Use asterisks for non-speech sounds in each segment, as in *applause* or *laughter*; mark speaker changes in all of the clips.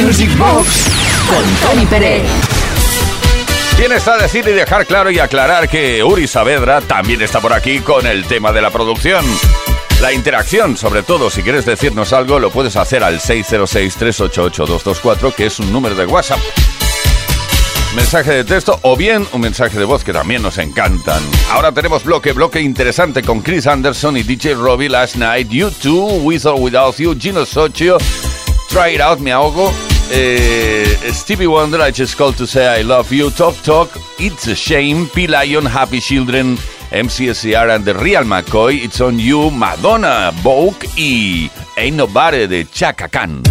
Speaker 1: Music Box con Tony Pérez.
Speaker 2: Bien está decir y dejar claro y aclarar que Uri Saavedra también está por aquí con el tema de la producción. La interacción, sobre todo, si quieres decirnos algo, lo puedes hacer al 606-388-224, que es un número de WhatsApp. Mensaje de texto o bien un mensaje de voz que también nos encantan. Ahora tenemos bloque, bloque interesante con Chris Anderson y DJ Robbie Last Night, You Too, With or Without You, Gino Socio, Try It Out, Me Ahogo, eh, Stevie Wonder, I Just Called to Say I Love You, Talk Talk, It's a Shame, P. Lion, Happy Children, MCSR and The Real McCoy, It's On You, Madonna, Vogue y Ain't Nobody de Chaka Khan.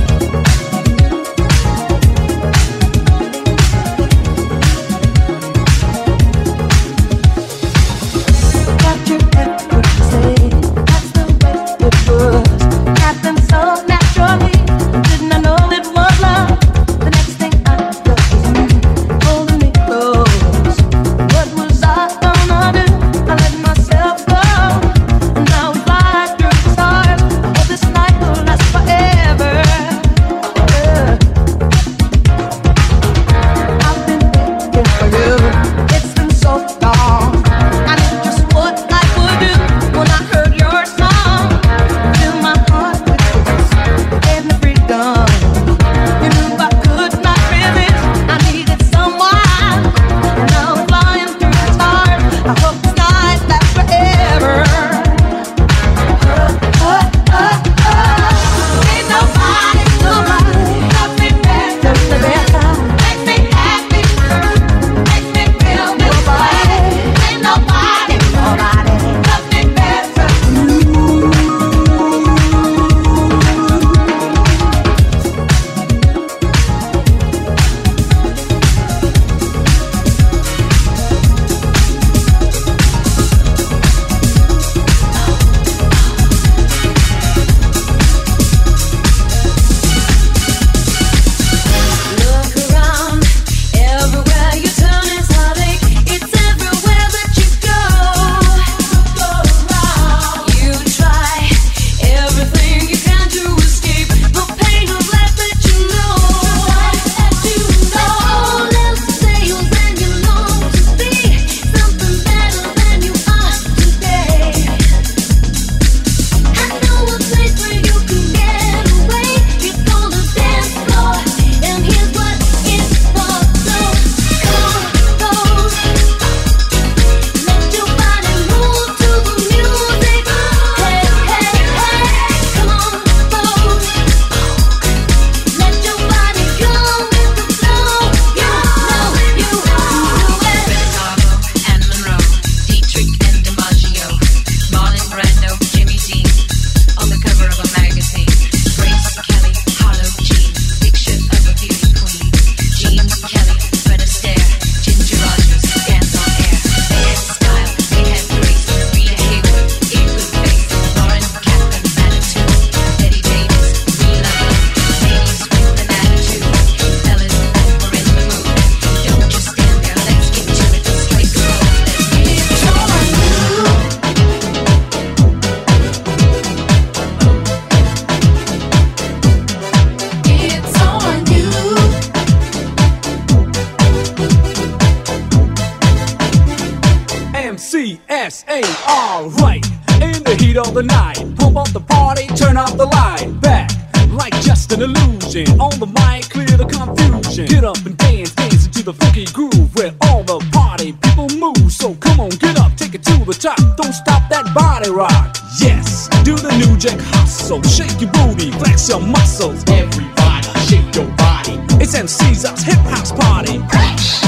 Speaker 2: your muscles. Everybody, shake your body. It's MC's up, hip house party.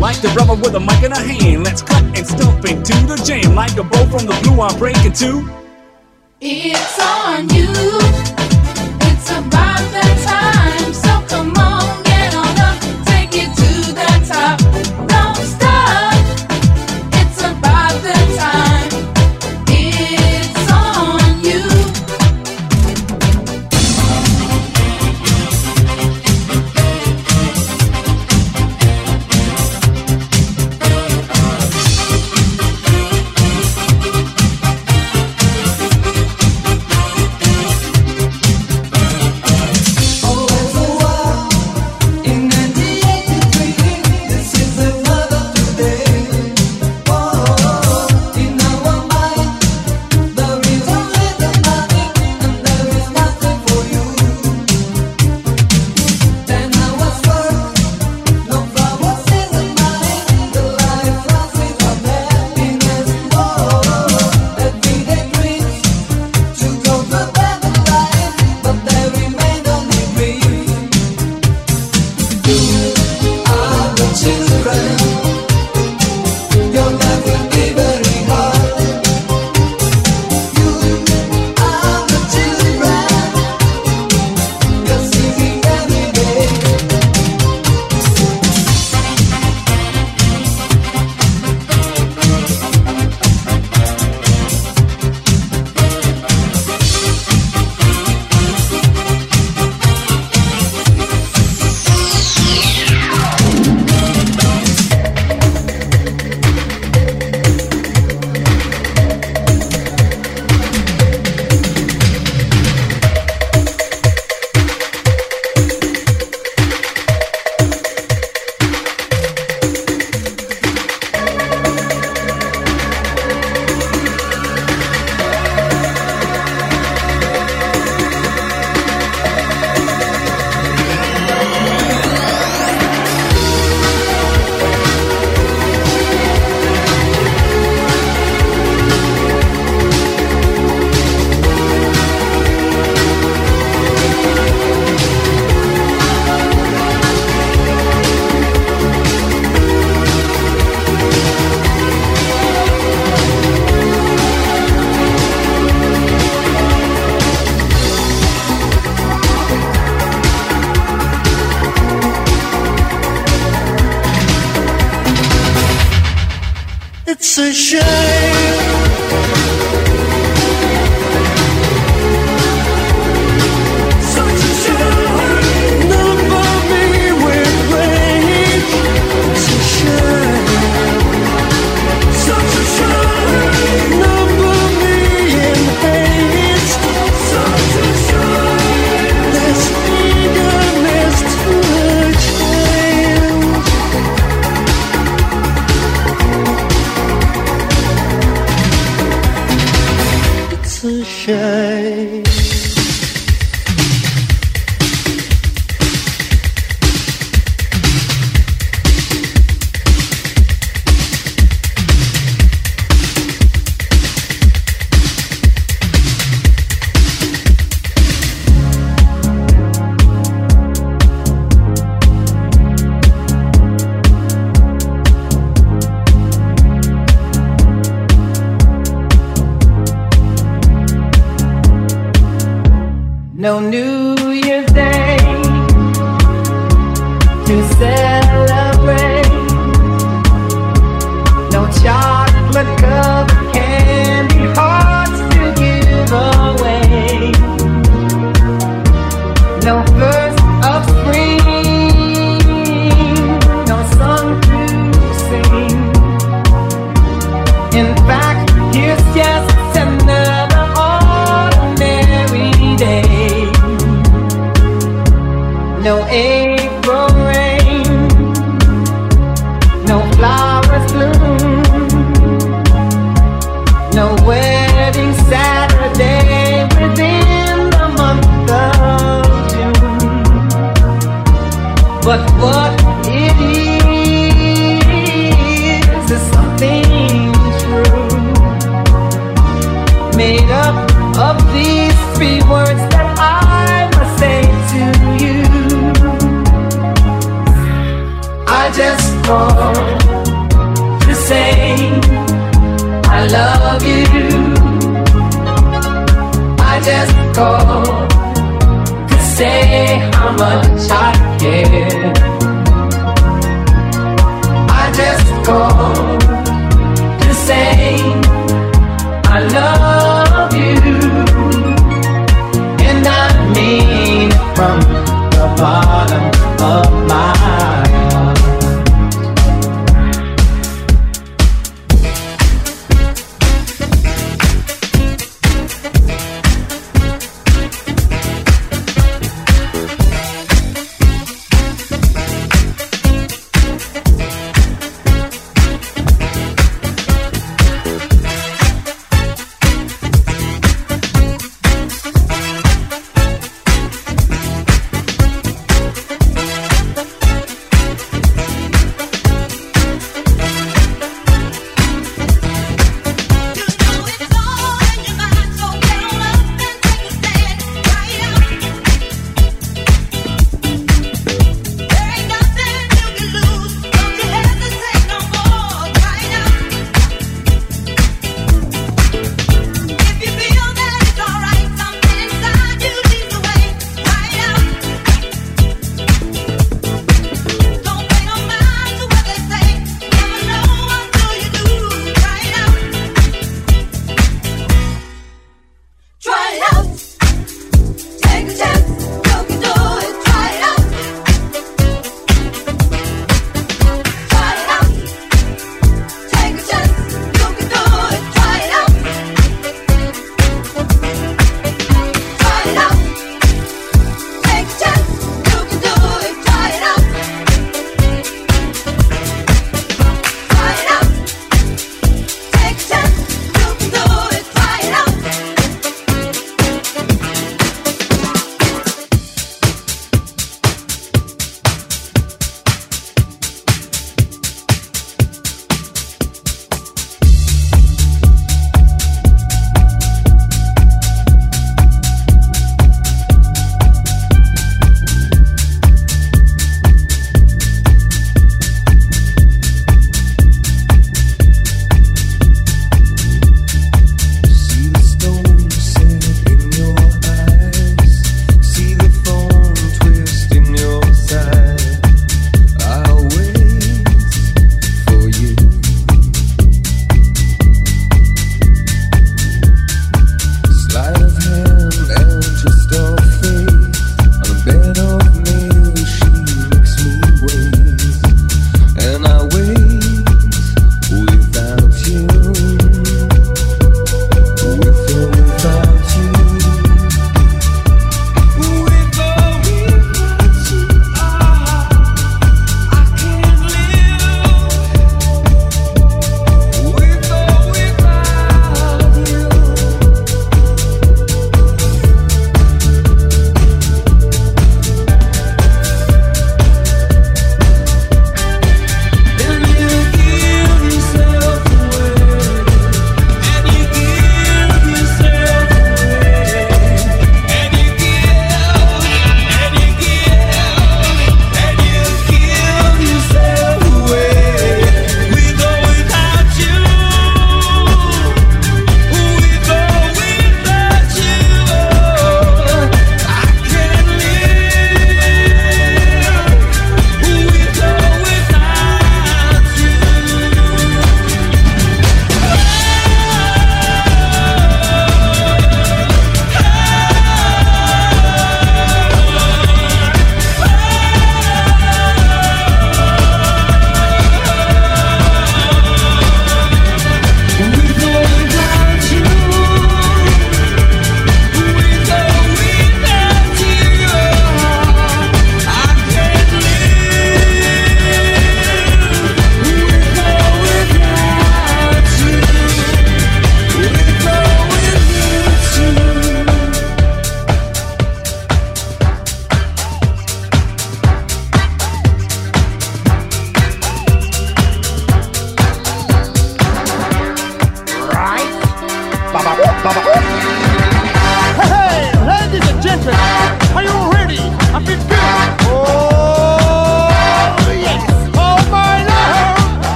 Speaker 2: Like the rubber with a
Speaker 3: mic in a hand, let's cut and stomp into the jam. Like a bow from the blue, I'm breaking two.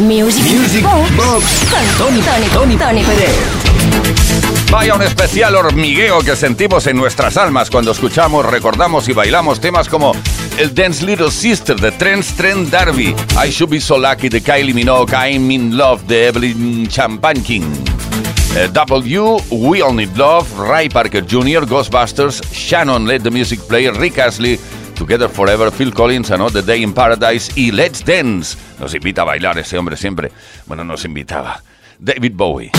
Speaker 1: Music Box con Tony, Tony, Tony, Tony Pérez.
Speaker 4: Vaya un especial hormigueo que sentimos en nuestras almas cuando escuchamos, recordamos y bailamos temas como el Dance Little Sister de Trent Trent Darby, I Should Be So Lucky de Kylie Minogue, I'm in Love de Evelyn Champagne eh, W, We All Need Love, Ray Parker Jr., Ghostbusters, Shannon Let the Music Play, Rick Astley, Together Forever, Phil Collins, Another Day in Paradise y Let's Dance. Nos invita a bailar ese hombre siempre. Bueno, nos invitaba. David Bowie.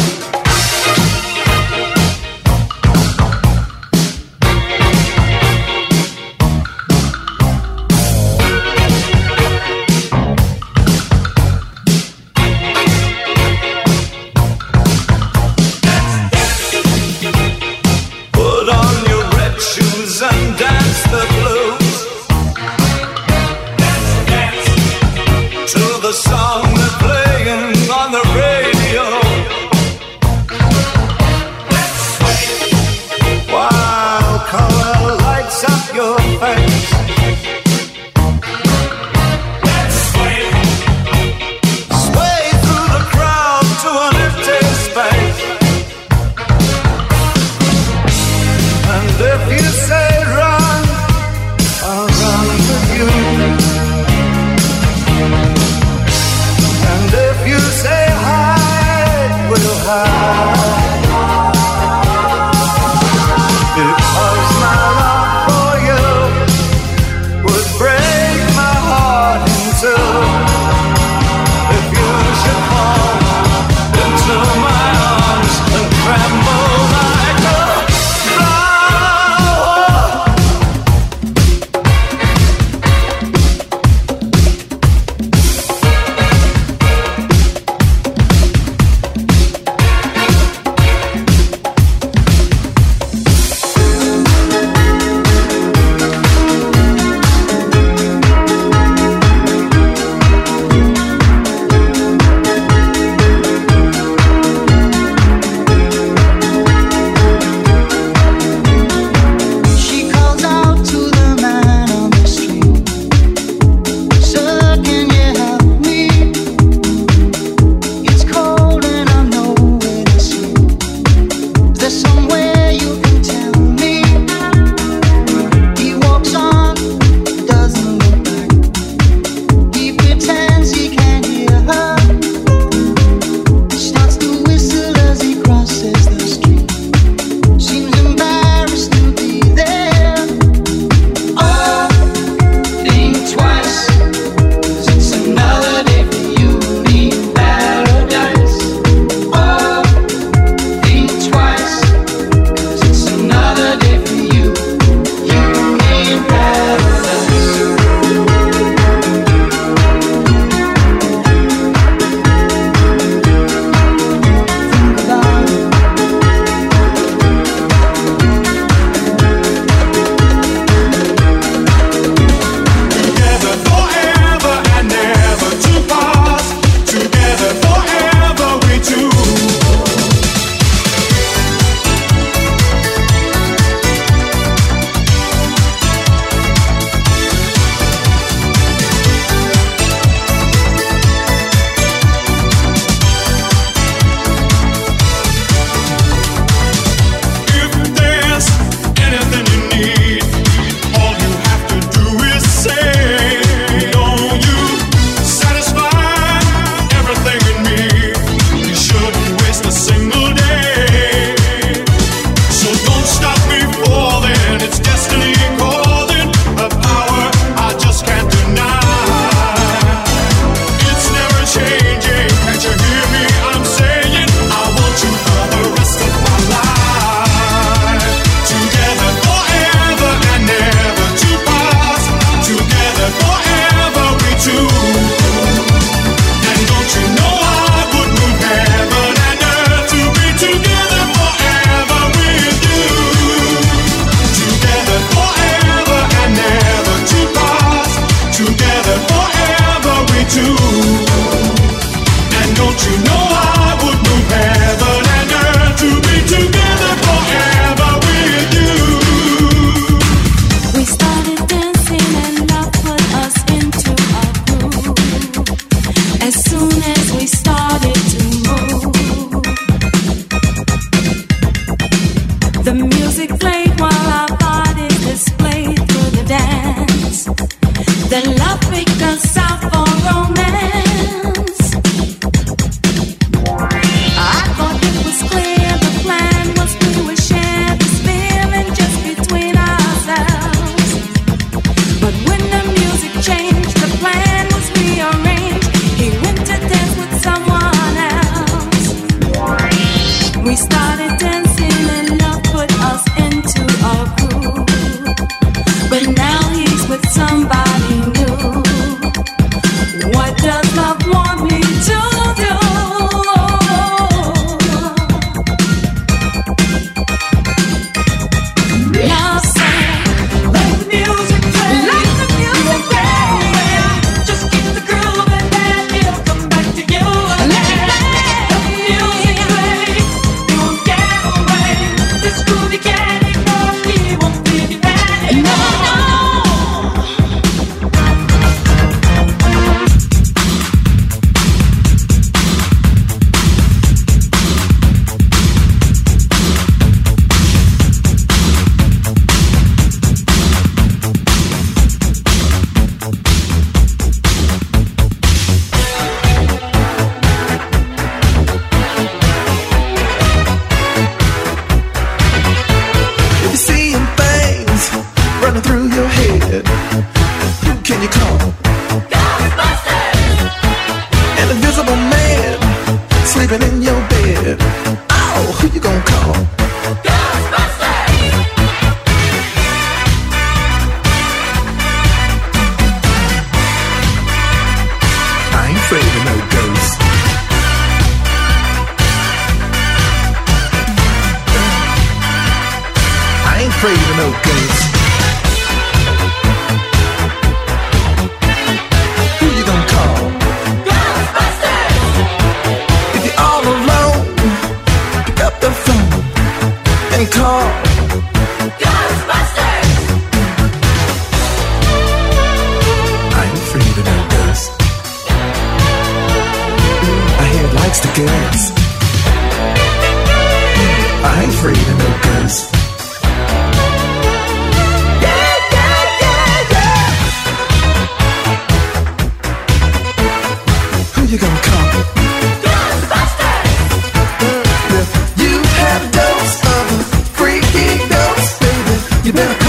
Speaker 5: You
Speaker 2: better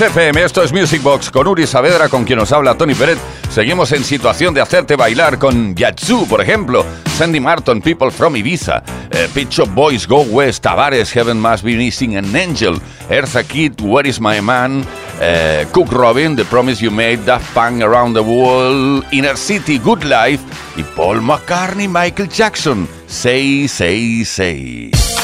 Speaker 6: FM,
Speaker 7: esto es Music Box con Uri Saavedra, con quien nos habla Tony Pérez. Seguimos en situación de hacerte bailar con Yatsu, por ejemplo, Sandy Martin, People from Ibiza, eh, Pitch of Boys, Go West, Tavares, Heaven Must Be Missing an Angel, Eartha Kid, Where Is My Man, eh, Cook Robin, The Promise You Made, Daft Punk, Around the World, Inner City, Good Life y Paul McCartney, Michael Jackson,
Speaker 2: 666.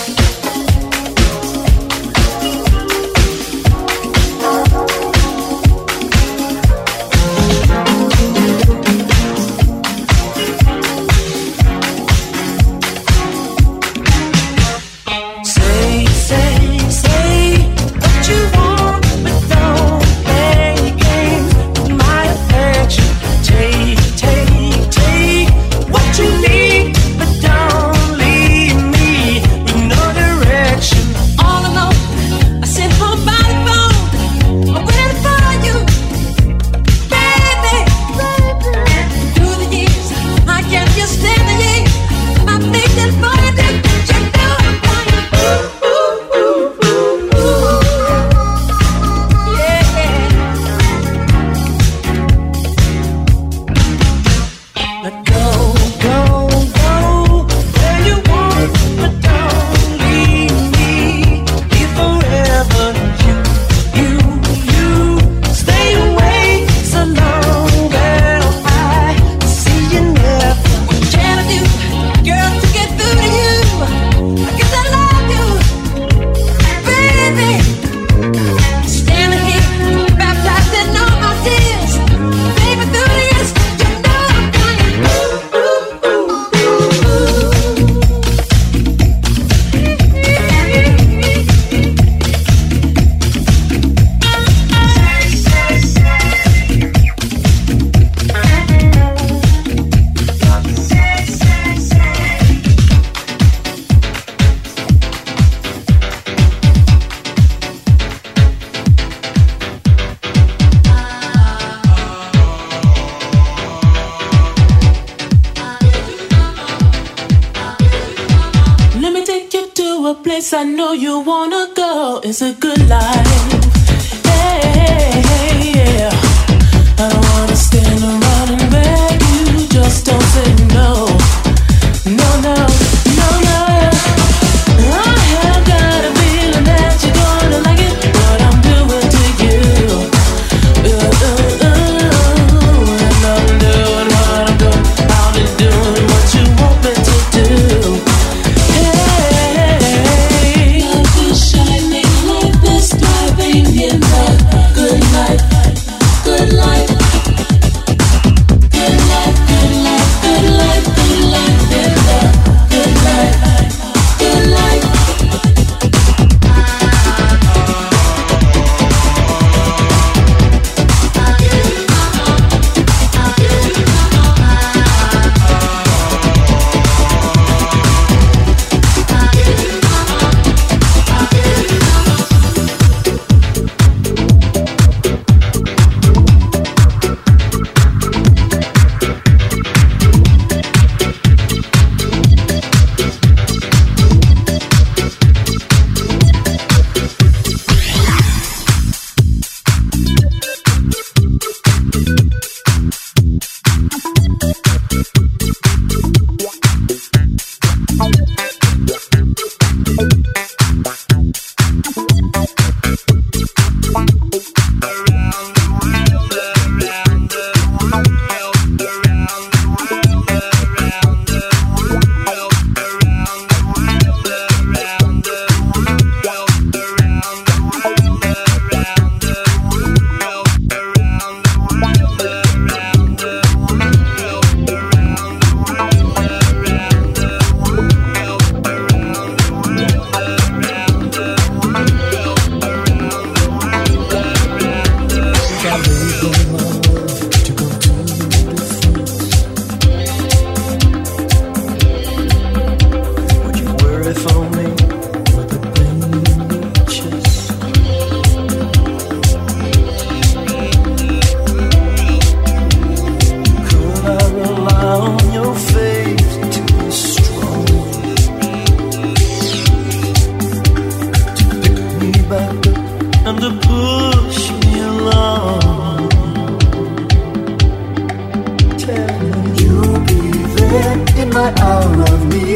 Speaker 2: my hour of me.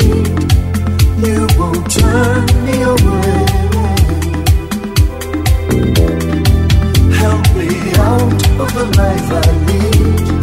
Speaker 8: You
Speaker 2: won't turn me away.
Speaker 9: Help me out of the life
Speaker 10: I lead.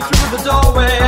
Speaker 10: through the doorway.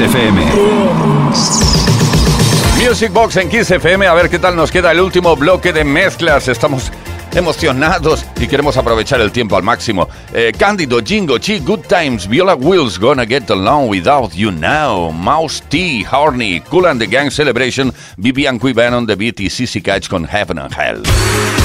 Speaker 1: FM.
Speaker 7: Music Box en Kiss FM, a ver qué tal nos queda el último bloque de mezclas. Estamos emocionados y queremos aprovechar el tiempo al máximo. Eh, Cándido, Jingo, Chi, Good Times, Viola Wills, Gonna Get Along Without You Now, Mouse T, Horny, Cool and the Gang Celebration, Vivian Quibanon, The BT, Sissy Catch con Heaven and Hell.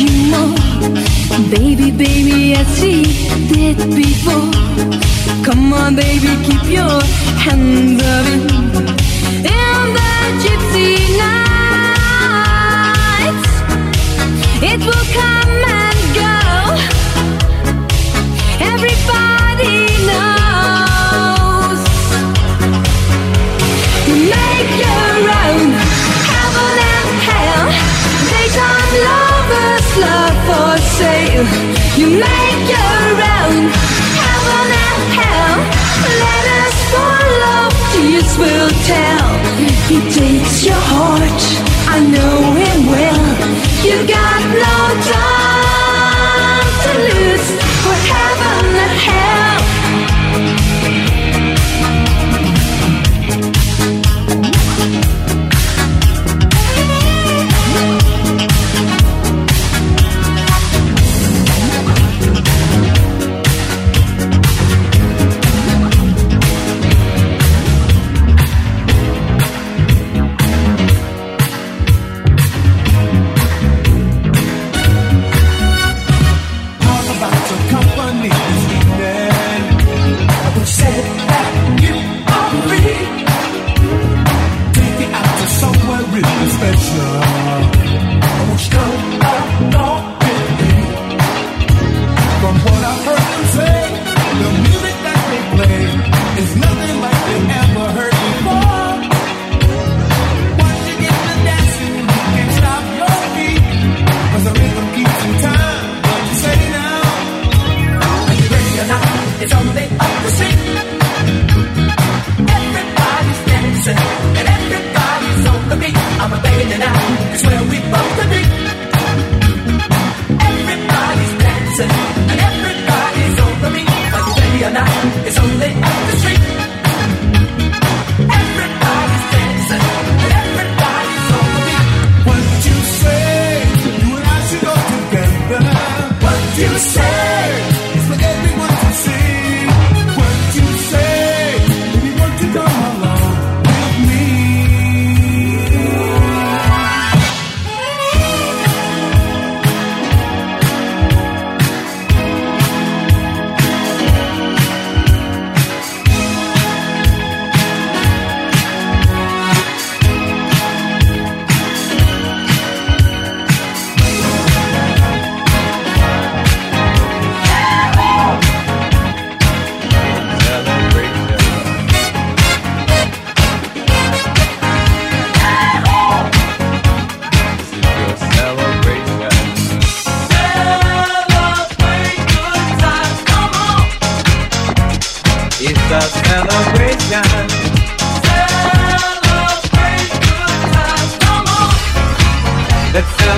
Speaker 2: you know Baby, baby, as we did before. Come on, baby, keep your hands up in the gypsy nights. It will come You make your own heaven and hell. Let us follow, tears will tell. He takes your heart, I know him well. You got no time.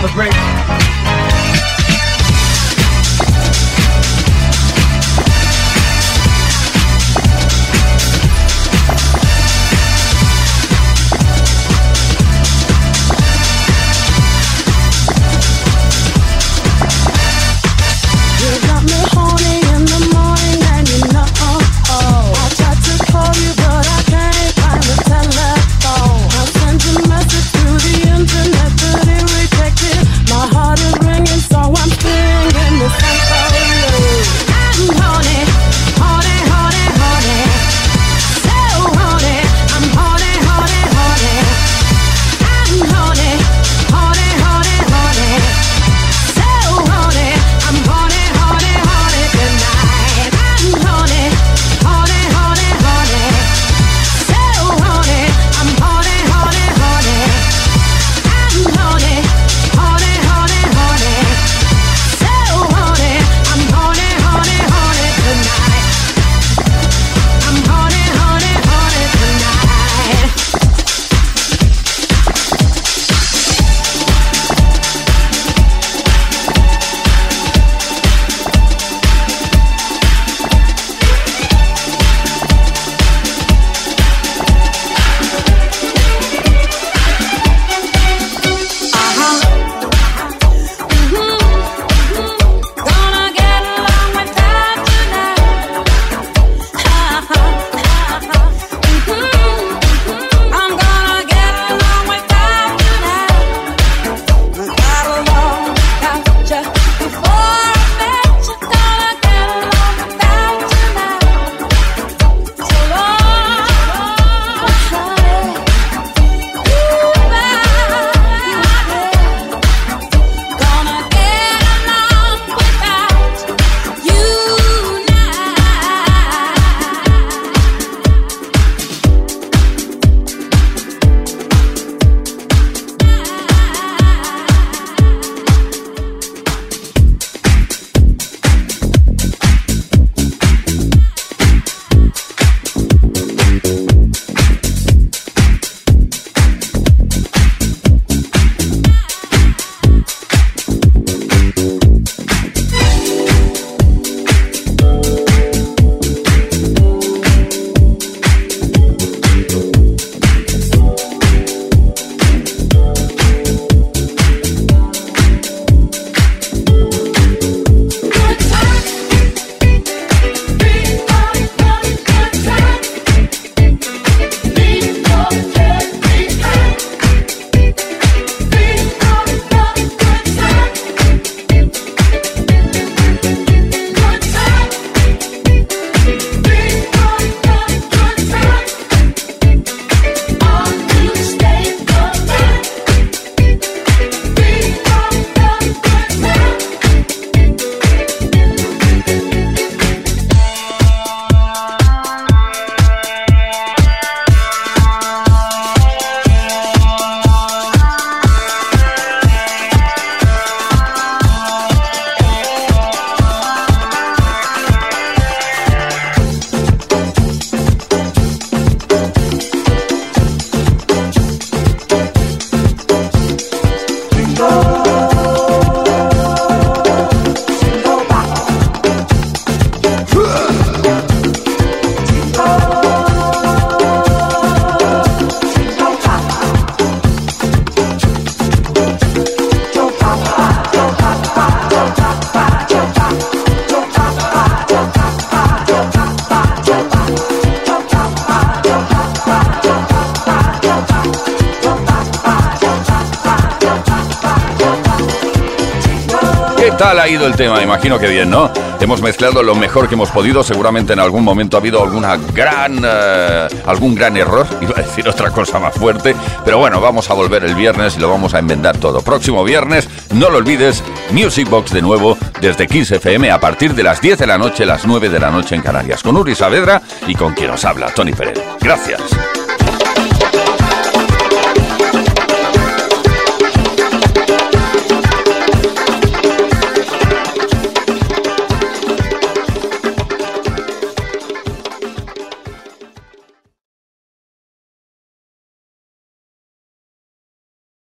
Speaker 11: Celebrate.
Speaker 7: Imagino que bien, ¿no? Hemos mezclado lo mejor que hemos podido. Seguramente en algún momento ha habido alguna gran, eh, algún gran error. *laughs* Iba a decir otra cosa más fuerte. Pero bueno, vamos a volver el viernes y lo vamos a enmendar todo. Próximo viernes, no lo olvides, Music Box de nuevo desde Kiss FM a partir de las 10 de la noche, las 9 de la noche en Canarias. Con Uri Saavedra y con quien os habla, Tony Pérez. Gracias.